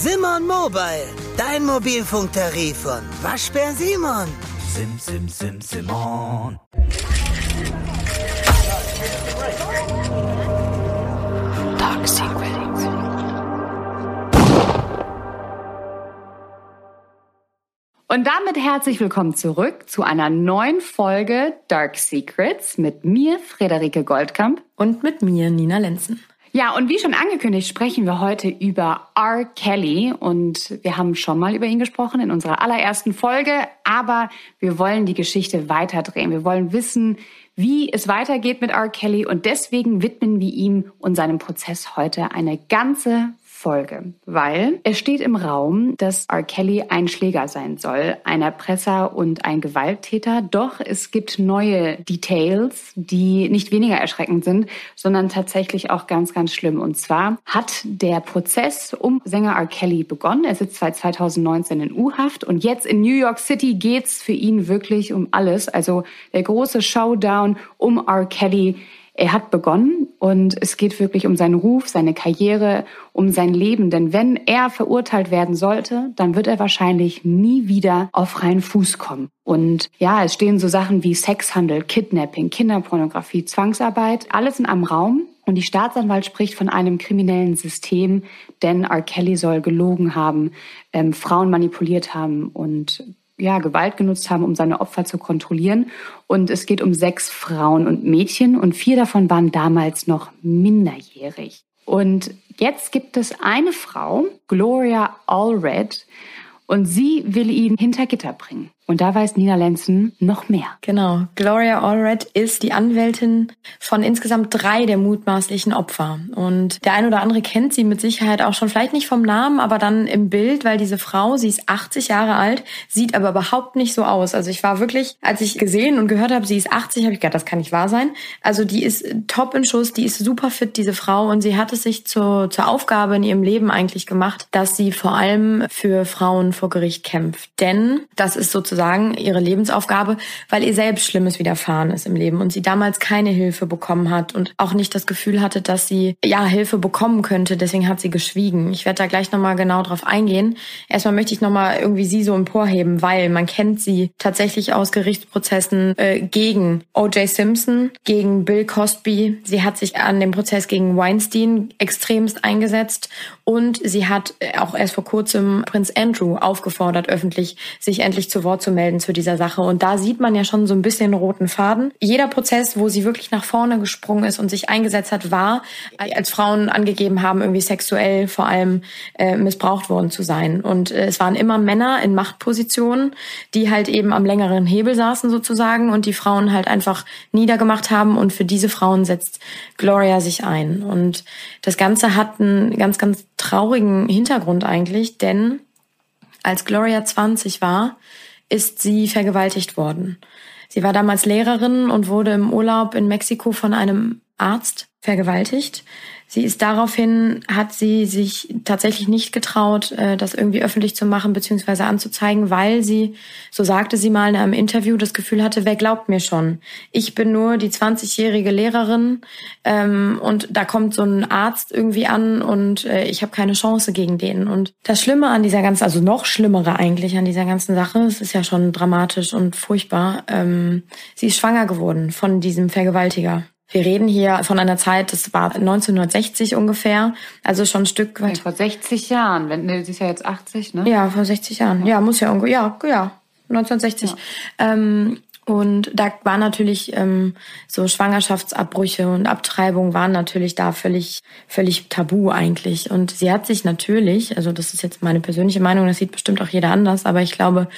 Simon Mobile, dein Mobilfunktarif von Waschbär Simon. Sim, sim, sim, Simon. Dark Secrets. Und damit herzlich willkommen zurück zu einer neuen Folge Dark Secrets mit mir, Frederike Goldkamp. Und mit mir, Nina Lenzen. Ja, und wie schon angekündigt, sprechen wir heute über R. Kelly. Und wir haben schon mal über ihn gesprochen in unserer allerersten Folge. Aber wir wollen die Geschichte weiterdrehen. Wir wollen wissen, wie es weitergeht mit R. Kelly. Und deswegen widmen wir ihm und seinem Prozess heute eine ganze Folge, weil es steht im Raum, dass R. Kelly ein Schläger sein soll, ein Erpresser und ein Gewalttäter. Doch es gibt neue Details, die nicht weniger erschreckend sind, sondern tatsächlich auch ganz, ganz schlimm. Und zwar hat der Prozess um Sänger R. Kelly begonnen. Er sitzt seit 2019 in U-Haft und jetzt in New York City geht's für ihn wirklich um alles. Also der große Showdown um R. Kelly er hat begonnen und es geht wirklich um seinen Ruf, seine Karriere, um sein Leben. Denn wenn er verurteilt werden sollte, dann wird er wahrscheinlich nie wieder auf freien Fuß kommen. Und ja, es stehen so Sachen wie Sexhandel, Kidnapping, Kinderpornografie, Zwangsarbeit, alles in einem Raum. Und die Staatsanwalt spricht von einem kriminellen System, denn R. Kelly soll gelogen haben, ähm, Frauen manipuliert haben und ja, Gewalt genutzt haben, um seine Opfer zu kontrollieren. Und es geht um sechs Frauen und Mädchen und vier davon waren damals noch minderjährig. Und jetzt gibt es eine Frau, Gloria Allred, und sie will ihn hinter Gitter bringen. Und da weiß Nina Lenzen noch mehr. Genau. Gloria Allred ist die Anwältin von insgesamt drei der mutmaßlichen Opfer. Und der ein oder andere kennt sie mit Sicherheit auch schon, vielleicht nicht vom Namen, aber dann im Bild, weil diese Frau, sie ist 80 Jahre alt, sieht aber überhaupt nicht so aus. Also ich war wirklich, als ich gesehen und gehört habe, sie ist 80, habe ich gedacht, das kann nicht wahr sein. Also die ist top in Schuss, die ist super fit, diese Frau. Und sie hat es sich zur, zur Aufgabe in ihrem Leben eigentlich gemacht, dass sie vor allem für Frauen vor Gericht kämpft. Denn das ist sozusagen sozusagen ihre Lebensaufgabe, weil ihr selbst Schlimmes widerfahren ist im Leben und sie damals keine Hilfe bekommen hat und auch nicht das Gefühl hatte, dass sie ja Hilfe bekommen könnte. Deswegen hat sie geschwiegen. Ich werde da gleich nochmal genau drauf eingehen. Erstmal möchte ich nochmal irgendwie sie so emporheben, weil man kennt sie tatsächlich aus Gerichtsprozessen äh, gegen O.J. Simpson, gegen Bill Cosby. Sie hat sich an dem Prozess gegen Weinstein extremst eingesetzt und sie hat auch erst vor kurzem Prinz Andrew aufgefordert, öffentlich sich endlich zu Wort zu melden zu dieser Sache. Und da sieht man ja schon so ein bisschen roten Faden. Jeder Prozess, wo sie wirklich nach vorne gesprungen ist und sich eingesetzt hat, war, als Frauen angegeben haben, irgendwie sexuell vor allem äh, missbraucht worden zu sein. Und äh, es waren immer Männer in Machtpositionen, die halt eben am längeren Hebel saßen sozusagen und die Frauen halt einfach niedergemacht haben. Und für diese Frauen setzt Gloria sich ein. Und das Ganze hat einen ganz, ganz traurigen Hintergrund eigentlich, denn als Gloria 20 war, ist sie vergewaltigt worden. Sie war damals Lehrerin und wurde im Urlaub in Mexiko von einem Arzt vergewaltigt. Sie ist daraufhin, hat sie sich tatsächlich nicht getraut, äh, das irgendwie öffentlich zu machen bzw. anzuzeigen, weil sie, so sagte sie mal in einem Interview, das Gefühl hatte, wer glaubt mir schon? Ich bin nur die 20-jährige Lehrerin ähm, und da kommt so ein Arzt irgendwie an und äh, ich habe keine Chance gegen den. Und das Schlimme an dieser ganzen, also noch schlimmere eigentlich an dieser ganzen Sache, es ist ja schon dramatisch und furchtbar, ähm, sie ist schwanger geworden von diesem Vergewaltiger. Wir reden hier von einer Zeit, das war 1960 ungefähr, also schon ein Stück weit. Ja, vor 60 Jahren, wenn ne, sie ist ja jetzt 80, ne? Ja, vor 60 Jahren. Ja, muss ja ungefähr, ja, ja, 1960. Ja. Ähm, und da war natürlich ähm, so Schwangerschaftsabbrüche und Abtreibung waren natürlich da völlig, völlig tabu eigentlich. Und sie hat sich natürlich, also das ist jetzt meine persönliche Meinung, das sieht bestimmt auch jeder anders, aber ich glaube,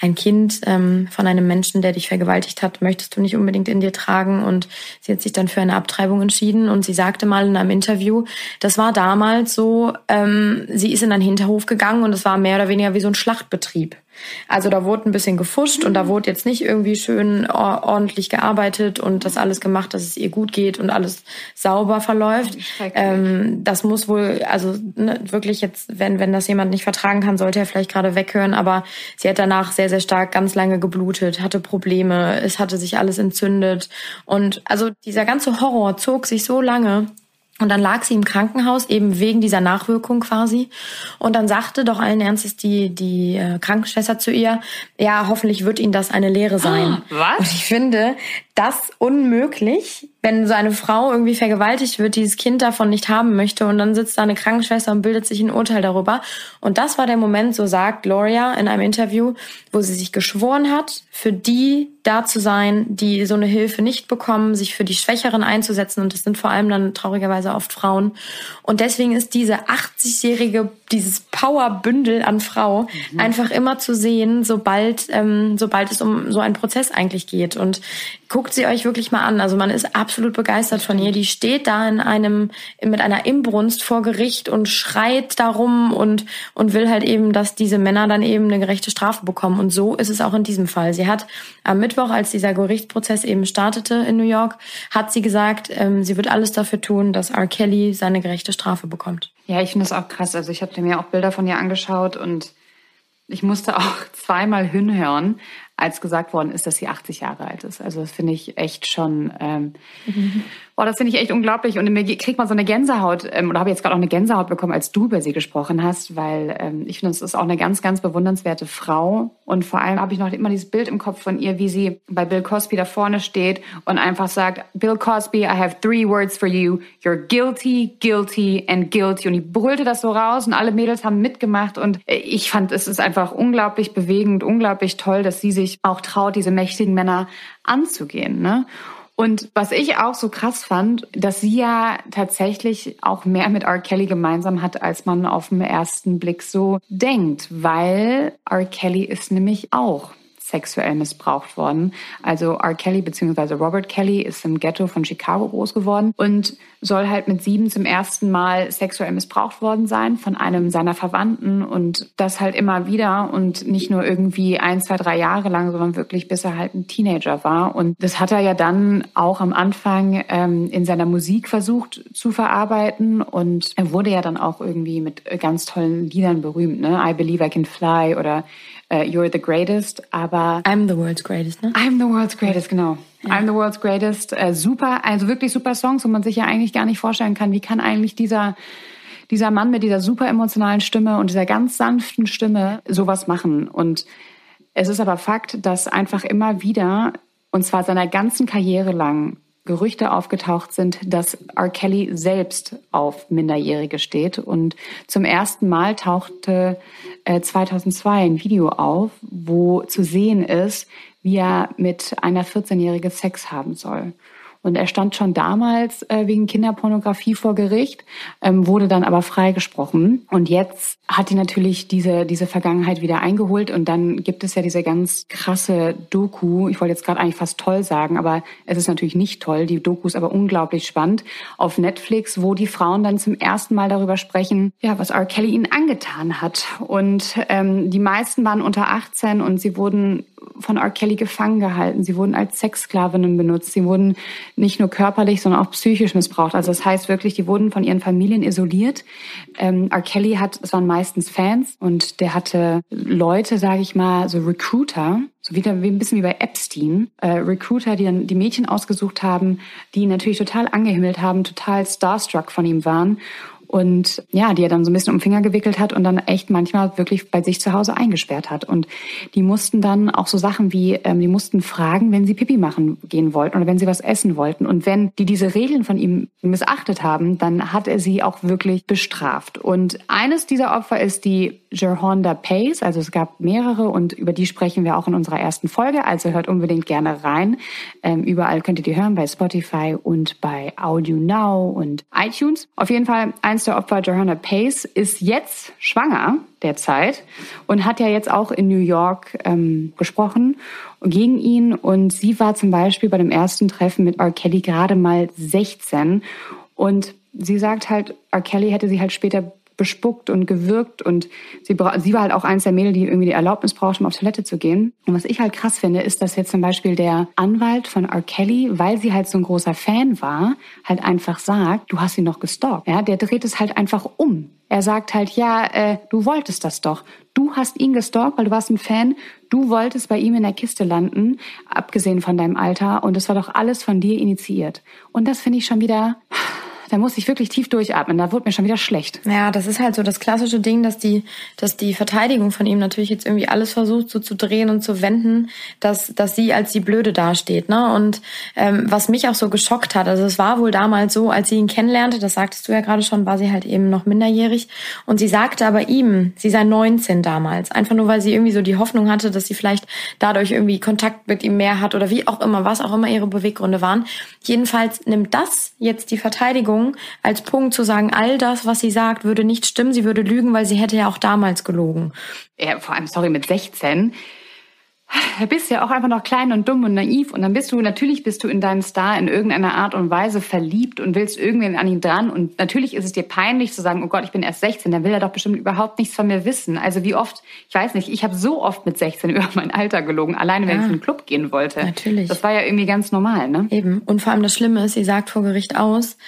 ein Kind ähm, von einem Menschen, der dich vergewaltigt hat, möchtest du nicht unbedingt in dir tragen. Und sie hat sich dann für eine Abtreibung entschieden. Und sie sagte mal in einem Interview, das war damals so, ähm, sie ist in einen Hinterhof gegangen und es war mehr oder weniger wie so ein Schlachtbetrieb. Also da wurde ein bisschen gefuscht und da mhm. wurde jetzt nicht irgendwie schön ordentlich gearbeitet und das alles gemacht, dass es ihr gut geht und alles sauber verläuft. Ähm, das muss wohl, also ne, wirklich jetzt, wenn, wenn das jemand nicht vertragen kann, sollte er vielleicht gerade weghören. Aber sie hat danach sehr, sehr stark ganz lange geblutet, hatte Probleme, es hatte sich alles entzündet. Und also dieser ganze Horror zog sich so lange Und dann lag sie im Krankenhaus, eben wegen dieser Nachwirkung quasi. Und dann sagte doch allen Ernstes die, die äh, Krankenschwester zu ihr, ja, hoffentlich wird Ihnen das eine Lehre sein. Was? Und ich finde das unmöglich, wenn so eine Frau irgendwie vergewaltigt wird, dieses Kind davon nicht haben möchte und dann sitzt da eine Krankenschwester und bildet sich ein Urteil darüber. Und das war der Moment, so sagt Gloria in einem Interview, wo sie sich geschworen hat, für die da zu sein, die so eine Hilfe nicht bekommen, sich für die Schwächeren einzusetzen. Und das sind vor allem dann traurigerweise oft Frauen. Und deswegen ist diese 80-jährige, dieses Powerbündel an Frau mhm. einfach immer zu sehen, sobald, ähm, sobald es um so einen Prozess eigentlich geht. Und guckt sie euch wirklich mal an. Also man ist absolut begeistert von ihr. Die steht da in einem, mit einer Imbrunst vor Gericht und schreit darum und, und will halt eben, dass diese Männer dann eben eine gerechte Strafe bekommen. Und so ist es auch in diesem Fall. Sie hat am Mittwoch, als dieser Gerichtsprozess eben startete in New York, hat sie gesagt, ähm, sie wird alles dafür tun, dass R. Kelly seine gerechte Strafe bekommt. Ja, ich finde das auch krass. Also ich habe mir auch Bilder von ihr angeschaut und ich musste auch zweimal hinhören, als gesagt worden ist, dass sie 80 Jahre alt ist. Also das finde ich echt schon, ähm, mhm. Boah, das finde ich echt unglaublich. Und mir kriegt man so eine Gänsehaut, ähm, oder habe jetzt gerade auch eine Gänsehaut bekommen, als du über sie gesprochen hast, weil ähm, ich finde, es ist auch eine ganz, ganz bewundernswerte Frau. Und vor allem habe ich noch immer dieses Bild im Kopf von ihr, wie sie bei Bill Cosby da vorne steht und einfach sagt, Bill Cosby, I have three words for you. You're guilty, guilty and guilty. Und die brüllte das so raus und alle Mädels haben mitgemacht. Und äh, ich fand, es ist einfach unglaublich bewegend, unglaublich toll, dass sie sich auch traut, diese mächtigen Männer anzugehen. Ne? Und was ich auch so krass fand, dass sie ja tatsächlich auch mehr mit R. Kelly gemeinsam hat, als man auf den ersten Blick so denkt, weil R. Kelly ist nämlich auch sexuell missbraucht worden. Also R. Kelly bzw. Robert Kelly ist im Ghetto von Chicago groß geworden und soll halt mit sieben zum ersten Mal sexuell missbraucht worden sein von einem seiner Verwandten und das halt immer wieder und nicht nur irgendwie ein, zwei, drei Jahre lang, sondern wirklich bis er halt ein Teenager war. Und das hat er ja dann auch am Anfang ähm, in seiner Musik versucht zu verarbeiten und er wurde ja dann auch irgendwie mit ganz tollen Liedern berühmt, ne? I Believe I Can Fly oder uh, You're the Greatest, aber I'm the World's Greatest, ne? I'm the World's Greatest, genau. Ja. I'm the World's Greatest, äh, super, also wirklich super Songs, wo man sich ja eigentlich gar nicht vorstellen kann, wie kann eigentlich dieser dieser Mann mit dieser super emotionalen Stimme und dieser ganz sanften Stimme sowas machen. Und es ist aber Fakt, dass einfach immer wieder, und zwar seiner ganzen Karriere lang, Gerüchte aufgetaucht sind, dass R. Kelly selbst auf Minderjährige steht. Und zum ersten Mal tauchte äh, 2002 ein Video auf, wo zu sehen ist, wie er mit einer 14-Jährigen Sex haben soll. Und er stand schon damals äh, wegen Kinderpornografie vor Gericht, ähm, wurde dann aber freigesprochen. Und jetzt hat die natürlich diese, diese Vergangenheit wieder eingeholt. Und dann gibt es ja diese ganz krasse Doku. Ich wollte jetzt gerade eigentlich fast toll sagen, aber es ist natürlich nicht toll. Die Doku ist aber unglaublich spannend auf Netflix, wo die Frauen dann zum ersten Mal darüber sprechen, ja, was R. Kelly ihnen angetan hat. Und ähm, die meisten waren unter 18 und sie wurden von R. Kelly gefangen gehalten. Sie wurden als Sexsklavinnen benutzt. Sie wurden nicht nur körperlich, sondern auch psychisch missbraucht. Also das heißt wirklich, die wurden von ihren Familien isoliert. Ähm, R. Kelly hat, es waren meistens Fans und der hatte Leute, sage ich mal, so Recruiter, so wieder wie ein bisschen wie bei Epstein, äh, Recruiter, die dann die Mädchen ausgesucht haben, die ihn natürlich total angehimmelt haben, total starstruck von ihm waren und ja, die er dann so ein bisschen um den Finger gewickelt hat und dann echt manchmal wirklich bei sich zu Hause eingesperrt hat. Und die mussten dann auch so Sachen wie, ähm, die mussten fragen, wenn sie Pipi machen gehen wollten oder wenn sie was essen wollten. Und wenn die diese Regeln von ihm missachtet haben, dann hat er sie auch wirklich bestraft. Und eines dieser Opfer ist die Gerhonda Pace. Also es gab mehrere und über die sprechen wir auch in unserer ersten Folge. Also hört unbedingt gerne rein. Ähm, überall könnt ihr die hören, bei Spotify und bei Audio Now und iTunes. Auf jeden Fall ein eins der Opfer, Johanna Pace, ist jetzt schwanger derzeit und hat ja jetzt auch in New York ähm, gesprochen gegen ihn. Und sie war zum Beispiel bei dem ersten Treffen mit R. Kelly gerade mal 16. Und sie sagt halt, R. Kelly hätte sie halt später bespuckt und gewürgt und sie, sie war halt auch eins der Mädel, die irgendwie die Erlaubnis brauchte, um auf Toilette zu gehen. Und was ich halt krass finde, ist, dass jetzt zum Beispiel der Anwalt von R. Kelly, weil sie halt so ein großer Fan war, halt einfach sagt, du hast ihn noch gestalkt. Ja, der dreht es halt einfach um. Er sagt halt, ja, äh, du wolltest das doch. Du hast ihn gestalkt, weil du warst ein Fan. Du wolltest bei ihm in der Kiste landen, abgesehen von deinem Alter. Und es war doch alles von dir initiiert. Und das finde ich schon wieder da musste ich wirklich tief durchatmen. Da wurde mir schon wieder schlecht. Ja, das ist halt so das klassische Ding, dass die, dass die Verteidigung von ihm natürlich jetzt irgendwie alles versucht, so zu drehen und zu wenden, dass, dass sie als die Blöde dasteht. Ne? Und ähm, was mich auch so geschockt hat, also es war wohl damals so, als sie ihn kennenlernte, das sagtest du ja gerade schon, war sie halt eben noch minderjährig. Und sie sagte aber ihm, sie sei 19 damals. Einfach nur, weil sie irgendwie so die Hoffnung hatte, dass sie vielleicht dadurch irgendwie Kontakt mit ihm mehr hat oder wie auch immer, was auch immer ihre Beweggründe waren. Jedenfalls nimmt das jetzt die Verteidigung als Punkt zu sagen, all das, was sie sagt, würde nicht stimmen, sie würde lügen, weil sie hätte ja auch damals gelogen. Ja, vor allem, sorry, mit 16 da bist du ja auch einfach noch klein und dumm und naiv und dann bist du, natürlich bist du in deinen Star in irgendeiner Art und Weise verliebt und willst irgendwen an ihn dran und natürlich ist es dir peinlich zu sagen, oh Gott, ich bin erst 16, dann will er doch bestimmt überhaupt nichts von mir wissen. Also wie oft, ich weiß nicht, ich habe so oft mit 16 über mein Alter gelogen, alleine wenn ja, ich in den Club gehen wollte. Natürlich. Das war ja irgendwie ganz normal, ne? Eben. Und vor allem das Schlimme ist, sie sagt vor Gericht aus,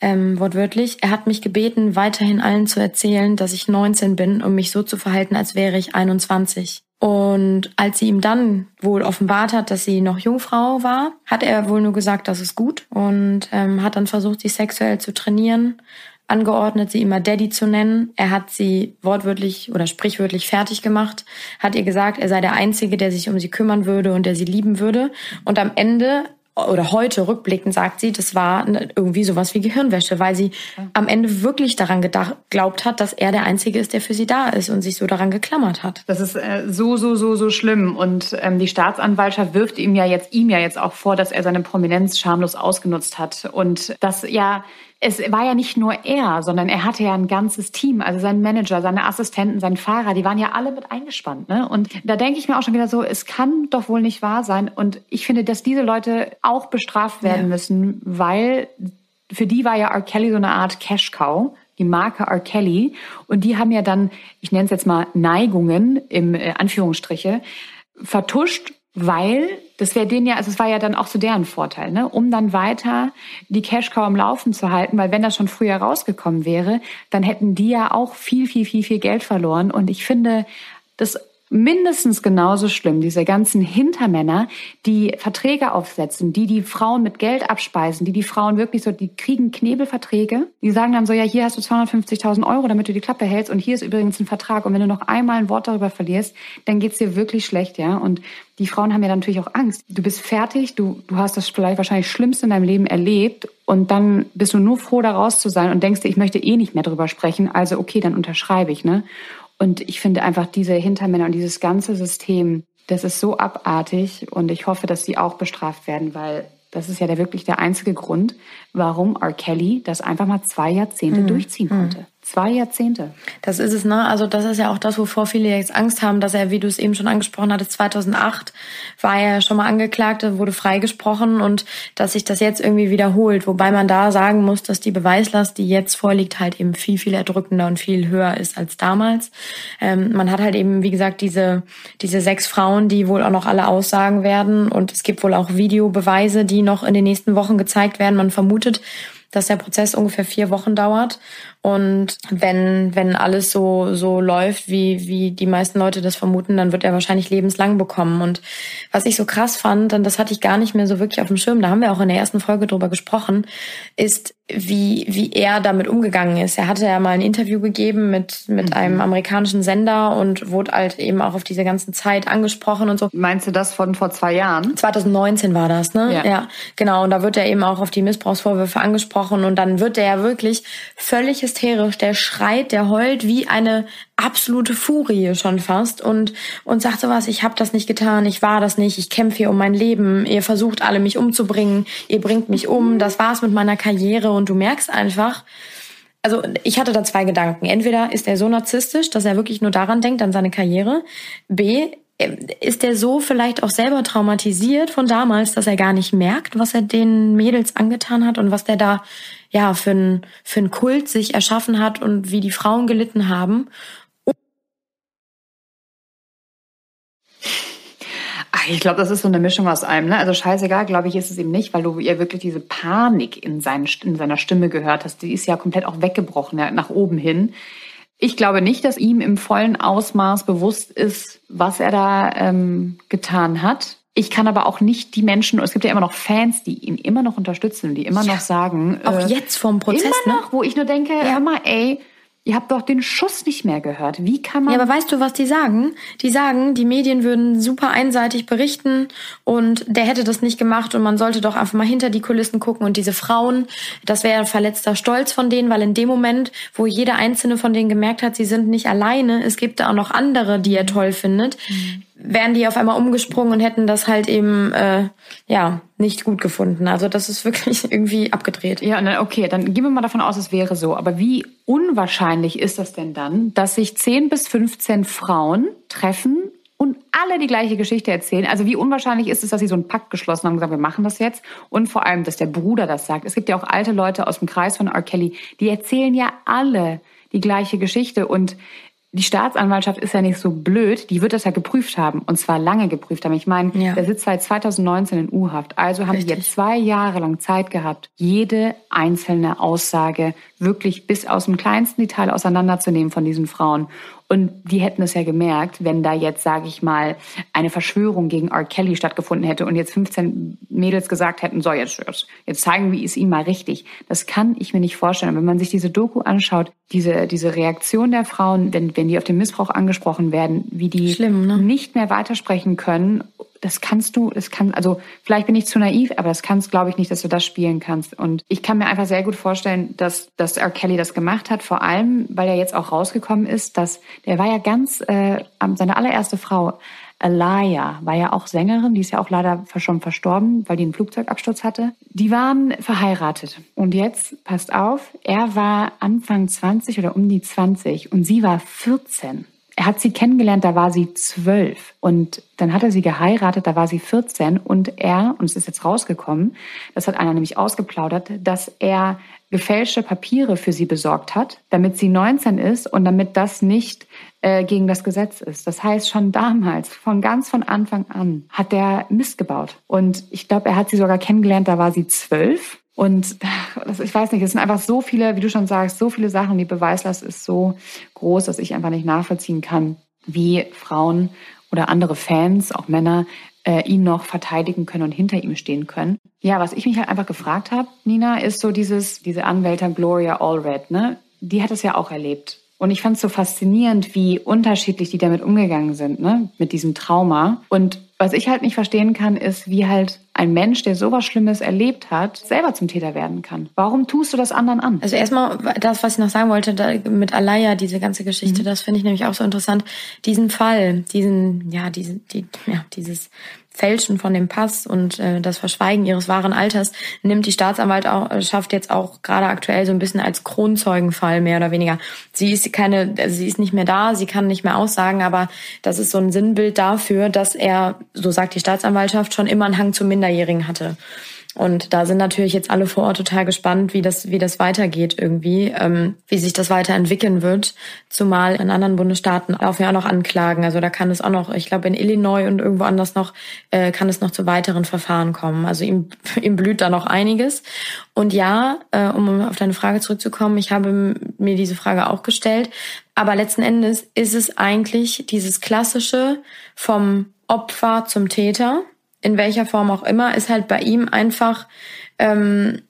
ähm, wortwörtlich, er hat mich gebeten, weiterhin allen zu erzählen, dass ich 19 bin, um mich so zu verhalten, als wäre ich 21. Und als sie ihm dann wohl offenbart hat, dass sie noch Jungfrau war, hat er wohl nur gesagt, das ist gut und ähm, hat dann versucht, sie sexuell zu trainieren, angeordnet, sie immer Daddy zu nennen. Er hat sie wortwörtlich oder sprichwörtlich fertig gemacht, hat ihr gesagt, er sei der Einzige, der sich um sie kümmern würde und der sie lieben würde. Und am Ende oder heute rückblickend sagt sie, das war irgendwie sowas wie Gehirnwäsche, weil sie am Ende wirklich daran gedacht, glaubt hat, dass er der Einzige ist, der für sie da ist und sich so daran geklammert hat. Das ist äh, so, so, so, so schlimm. Und ähm, die Staatsanwaltschaft wirft ihm ja jetzt, ihm ja jetzt auch vor, dass er seine Prominenz schamlos ausgenutzt hat. Und das ja es war ja nicht nur er, sondern er hatte ja ein ganzes Team, also sein Manager, seine Assistenten, sein Fahrer, die waren ja alle mit eingespannt. Ne? Und da denke ich mir auch schon wieder so, es kann doch wohl nicht wahr sein. Und ich finde, dass diese Leute auch bestraft werden ja. müssen, weil für die war ja R. Kelly so eine Art Cash-Cow die Marke R. Kelly. Und die haben ja dann, ich nenne es jetzt mal Neigungen im äh, Anführungsstriche, vertuscht weil das wäre denen ja, also es war ja dann auch so deren Vorteil, ne? um dann weiter die Cash Cow am Laufen zu halten, weil wenn das schon früher rausgekommen wäre, dann hätten die ja auch viel, viel, viel, viel Geld verloren. Und ich finde, das mindestens genauso schlimm, diese ganzen Hintermänner, die Verträge aufsetzen, die die Frauen mit Geld abspeisen, die die Frauen wirklich so, die kriegen Knebelverträge, die sagen dann so, ja, hier hast du 250.000 Euro, damit du die Klappe hältst. Und hier ist übrigens ein Vertrag. Und wenn du noch einmal ein Wort darüber verlierst, dann geht's dir wirklich schlecht, ja, und die Frauen haben ja natürlich auch Angst. Du bist fertig, du, du hast das vielleicht wahrscheinlich Schlimmste in deinem Leben erlebt. Und dann bist du nur froh, da raus zu sein und denkst dir, ich möchte eh nicht mehr drüber sprechen, also okay, dann unterschreibe ich, ne? Und ich finde einfach diese Hintermänner und dieses ganze System, das ist so abartig und ich hoffe, dass sie auch bestraft werden, weil das ist ja der, wirklich der einzige Grund, warum R. Kelly das einfach mal zwei Jahrzehnte mhm. durchziehen konnte. Zwei Jahrzehnte. Das ist es, ne? Also das ist ja auch das, wovor viele jetzt Angst haben, dass er, wie du es eben schon angesprochen hattest, 2008 war er schon mal angeklagt, wurde freigesprochen und dass sich das jetzt irgendwie wiederholt. Wobei man da sagen muss, dass die Beweislast, die jetzt vorliegt, halt eben viel, viel erdrückender und viel höher ist als damals. Ähm, man hat halt eben, wie gesagt, diese, diese sechs Frauen, die wohl auch noch alle aussagen werden und es gibt wohl auch Videobeweise, die noch in den nächsten Wochen gezeigt werden. Man vermutet, dass der Prozess ungefähr vier Wochen dauert. Und wenn, wenn alles so, so läuft, wie, wie die meisten Leute das vermuten, dann wird er wahrscheinlich lebenslang bekommen. Und was ich so krass fand, und das hatte ich gar nicht mehr so wirklich auf dem Schirm, da haben wir auch in der ersten Folge drüber gesprochen, ist, wie, wie er damit umgegangen ist. Er hatte ja mal ein Interview gegeben mit, mit mhm. einem amerikanischen Sender und wurde halt eben auch auf diese ganze Zeit angesprochen und so. Meinst du das von vor zwei Jahren? 2019 war das, ne? Ja. ja genau. Und da wird er eben auch auf die Missbrauchsvorwürfe angesprochen und dann wird er ja wirklich völlig hysterisch. Der schreit, der heult wie eine absolute Furie schon fast und und sagt sowas, ich habe das nicht getan, ich war das nicht, ich kämpfe hier um mein Leben, ihr versucht alle mich umzubringen, ihr bringt mich um, das war's mit meiner Karriere und du merkst einfach, also ich hatte da zwei Gedanken. Entweder ist er so narzisstisch, dass er wirklich nur daran denkt, an seine Karriere. B, ist er so vielleicht auch selber traumatisiert von damals, dass er gar nicht merkt, was er den Mädels angetan hat und was der da ja für ein für Kult sich erschaffen hat und wie die Frauen gelitten haben. Ich glaube, das ist so eine Mischung aus allem. Ne? Also scheißegal, glaube ich, ist es ihm nicht, weil du ja wirklich diese Panik in, seinen, in seiner Stimme gehört hast. Die ist ja komplett auch weggebrochen, ja, nach oben hin. Ich glaube nicht, dass ihm im vollen Ausmaß bewusst ist, was er da ähm, getan hat. Ich kann aber auch nicht die Menschen, es gibt ja immer noch Fans, die ihn immer noch unterstützen, die immer Ja. noch sagen. Auch äh, jetzt vom Prozess, immer ne? noch, wo ich nur denke, hör mal, ey, ihr habt doch den Schuss nicht mehr gehört. Wie kann man. Ja, aber weißt du, was die sagen? Die sagen, die Medien würden super einseitig berichten und der hätte das nicht gemacht und man sollte doch einfach mal hinter die Kulissen gucken und diese Frauen, das wäre verletzter Stolz von denen, weil in dem Moment, wo jede einzelne von denen gemerkt hat, sie sind nicht alleine, es gibt da auch noch andere, die er toll findet, wären die auf einmal umgesprungen und hätten das halt eben äh, ja nicht gut gefunden. Also das ist wirklich irgendwie abgedreht. Ja, dann, okay, dann gehen wir mal davon aus, es wäre so. Aber wie unwahrscheinlich ist das denn dann, dass sich 10 bis 15 Frauen treffen und alle die gleiche Geschichte erzählen? Also wie unwahrscheinlich ist es, dass sie so einen Pakt geschlossen haben und gesagt, wir machen das jetzt? Und vor allem, dass der Bruder das sagt. Es gibt ja auch alte Leute aus dem Kreis von R. Kelly, die erzählen ja alle die gleiche Geschichte und die Staatsanwaltschaft ist ja nicht so blöd, die wird das ja geprüft haben und zwar lange geprüft haben. Ich meine, Ja. der sitzt seit 2019 in U-Haft, also haben die Richtig. jetzt zwei Jahre lang Zeit gehabt, jede einzelne Aussage wirklich bis aus dem kleinsten Detail auseinanderzunehmen von diesen Frauen. Und die hätten es ja gemerkt, wenn da jetzt, sage ich mal, eine Verschwörung gegen R. Kelly stattgefunden hätte und jetzt 15 Mädels gesagt hätten, so, jetzt, jetzt, jetzt zeigen wir es ihm mal richtig. Das kann ich mir nicht vorstellen. Und wenn man sich diese Doku anschaut, diese, diese Reaktion der Frauen, wenn, wenn die auf den Missbrauch angesprochen werden, wie die Schlimm, ne? nicht mehr weitersprechen können, das kannst du, das kann, also vielleicht bin ich zu naiv, aber das kannst, glaube ich, nicht, dass du das spielen kannst. Und ich kann mir einfach sehr gut vorstellen, dass, dass R. Kelly das gemacht hat, vor allem, weil er jetzt auch rausgekommen ist, dass der war ja ganz, äh, seine allererste Frau, Alaya, war ja auch Sängerin, die ist ja auch leider schon verstorben, weil die einen Flugzeugabsturz hatte. Die waren verheiratet. Und jetzt, passt auf, er war Anfang 20 oder um die 20 und sie war 14. Er hat sie kennengelernt, da war sie zwölf. Und dann hat er sie geheiratet, da war sie 14. Und er, und es ist jetzt rausgekommen, das hat einer nämlich ausgeplaudert, dass er gefälschte Papiere für sie besorgt hat, damit sie 19 ist und damit das nicht äh, gegen das Gesetz ist. Das heißt, schon damals, von ganz von Anfang an, hat er Mist gebaut. Und ich glaube, er hat sie sogar kennengelernt, da war sie zwölf. Und ich weiß nicht, es sind einfach so viele, wie du schon sagst, so viele Sachen. Die Beweislast ist so groß, dass ich einfach nicht nachvollziehen kann, wie Frauen oder andere Fans, auch Männer, äh, ihn noch verteidigen können und hinter ihm stehen können. Ja, was ich mich halt einfach gefragt habe, Nina, ist so dieses, diese Anwältin Gloria Allred, ne? Die hat es ja auch erlebt. Und ich fand es so faszinierend, wie unterschiedlich die damit umgegangen sind, ne? Mit diesem Trauma. Und was ich halt nicht verstehen kann, ist, wie halt ein Mensch, der sowas Schlimmes erlebt hat, selber zum Täter werden kann. Warum tust du das anderen an? Also erstmal das, was ich noch sagen wollte, da, mit Alaya, diese ganze Geschichte, das finde ich nämlich auch so interessant. Diesen Fall, diesen, ja, diesen, die, ja, dieses Fälschen von dem Pass und äh, das Verschweigen ihres wahren Alters nimmt die Staatsanwaltschaft jetzt auch gerade aktuell so ein bisschen als Kronzeugenfall mehr oder weniger. Sie ist keine, sie ist nicht mehr da, sie kann nicht mehr aussagen, aber das ist so ein Sinnbild dafür, dass er, so sagt die Staatsanwaltschaft, schon immer einen Hang zu Minderjährigen hatte. Und da sind natürlich jetzt alle vor Ort total gespannt, wie das, wie das weitergeht irgendwie, ähm, wie sich das weiterentwickeln wird. Zumal in anderen Bundesstaaten laufen ja auch noch Anklagen. Also da kann es auch noch, ich glaube in Illinois und irgendwo anders noch, äh, kann es noch zu weiteren Verfahren kommen. Also ihm, ihm blüht da noch einiges. Und ja, äh, um auf deine Frage zurückzukommen, ich habe mir diese Frage auch gestellt. Aber letzten Endes ist es eigentlich dieses klassische vom Opfer zum Täter in welcher Form auch immer, ist halt bei ihm einfach, ähm,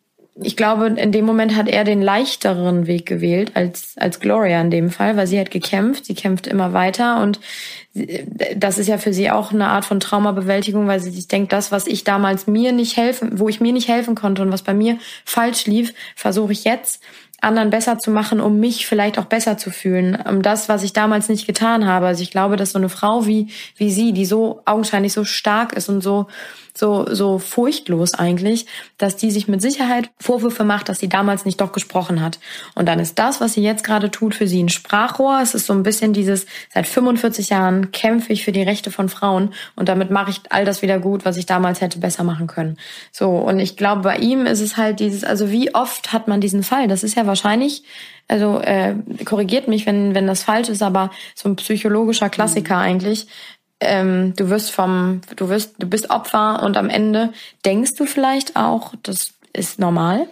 ich glaube, in dem Moment hat er den leichteren Weg gewählt als, als Gloria in dem Fall, weil sie hat gekämpft, sie kämpft immer weiter und das ist ja für sie auch eine Art von Traumabewältigung, weil sie sich denkt, das, was ich damals mir nicht helfen, wo ich mir nicht helfen konnte und was bei mir falsch lief, versuche ich jetzt anderen besser zu machen, um mich vielleicht auch besser zu fühlen, um das, was ich damals nicht getan habe. Also ich glaube, dass so eine Frau wie wie sie, die so augenscheinlich so stark ist und so so so furchtlos eigentlich, dass die sich mit Sicherheit Vorwürfe macht, dass sie damals nicht doch gesprochen hat. Und dann ist das, was sie jetzt gerade tut, für sie ein Sprachrohr. Es ist so ein bisschen dieses seit 45 Jahren kämpfe ich für die Rechte von Frauen und damit mache ich all das wieder gut, was ich damals hätte besser machen können. So und ich glaube, bei ihm ist es halt dieses, also wie oft hat man diesen Fall? Das ist ja wahrscheinlich also äh, korrigiert mich, wenn wenn das falsch ist, aber so ein psychologischer Klassiker mhm. eigentlich ähm, du wirst vom, du wirst, du bist Opfer und am Ende denkst du vielleicht auch, das ist normal.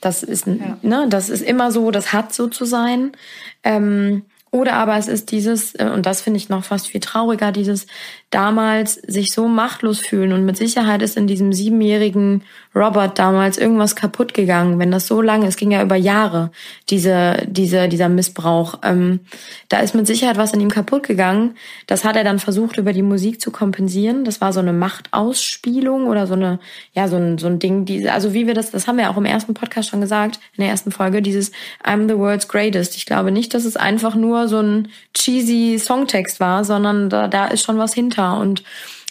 Das ist, ja. ne, das ist immer so, das hat so zu sein. Ähm, Oder aber es ist dieses, äh, und das finde ich noch fast viel trauriger, dieses damals sich so machtlos fühlen. Und mit Sicherheit ist in diesem siebenjährigen Robert damals irgendwas kaputt gegangen, wenn das so lange, es ging ja über Jahre, diese, diese, dieser Missbrauch. Ähm, da ist mit Sicherheit was in ihm kaputt gegangen. Das hat er dann versucht, über die Musik zu kompensieren. Das war so eine Machtausspielung oder so eine, ja, so ein, so ein Ding, die, also wie wir das, das haben wir auch im ersten Podcast schon gesagt, in der ersten Folge, dieses I'm the world's greatest. Ich glaube nicht, dass es einfach nur so ein cheesy Songtext war, sondern da, da ist schon was hinter und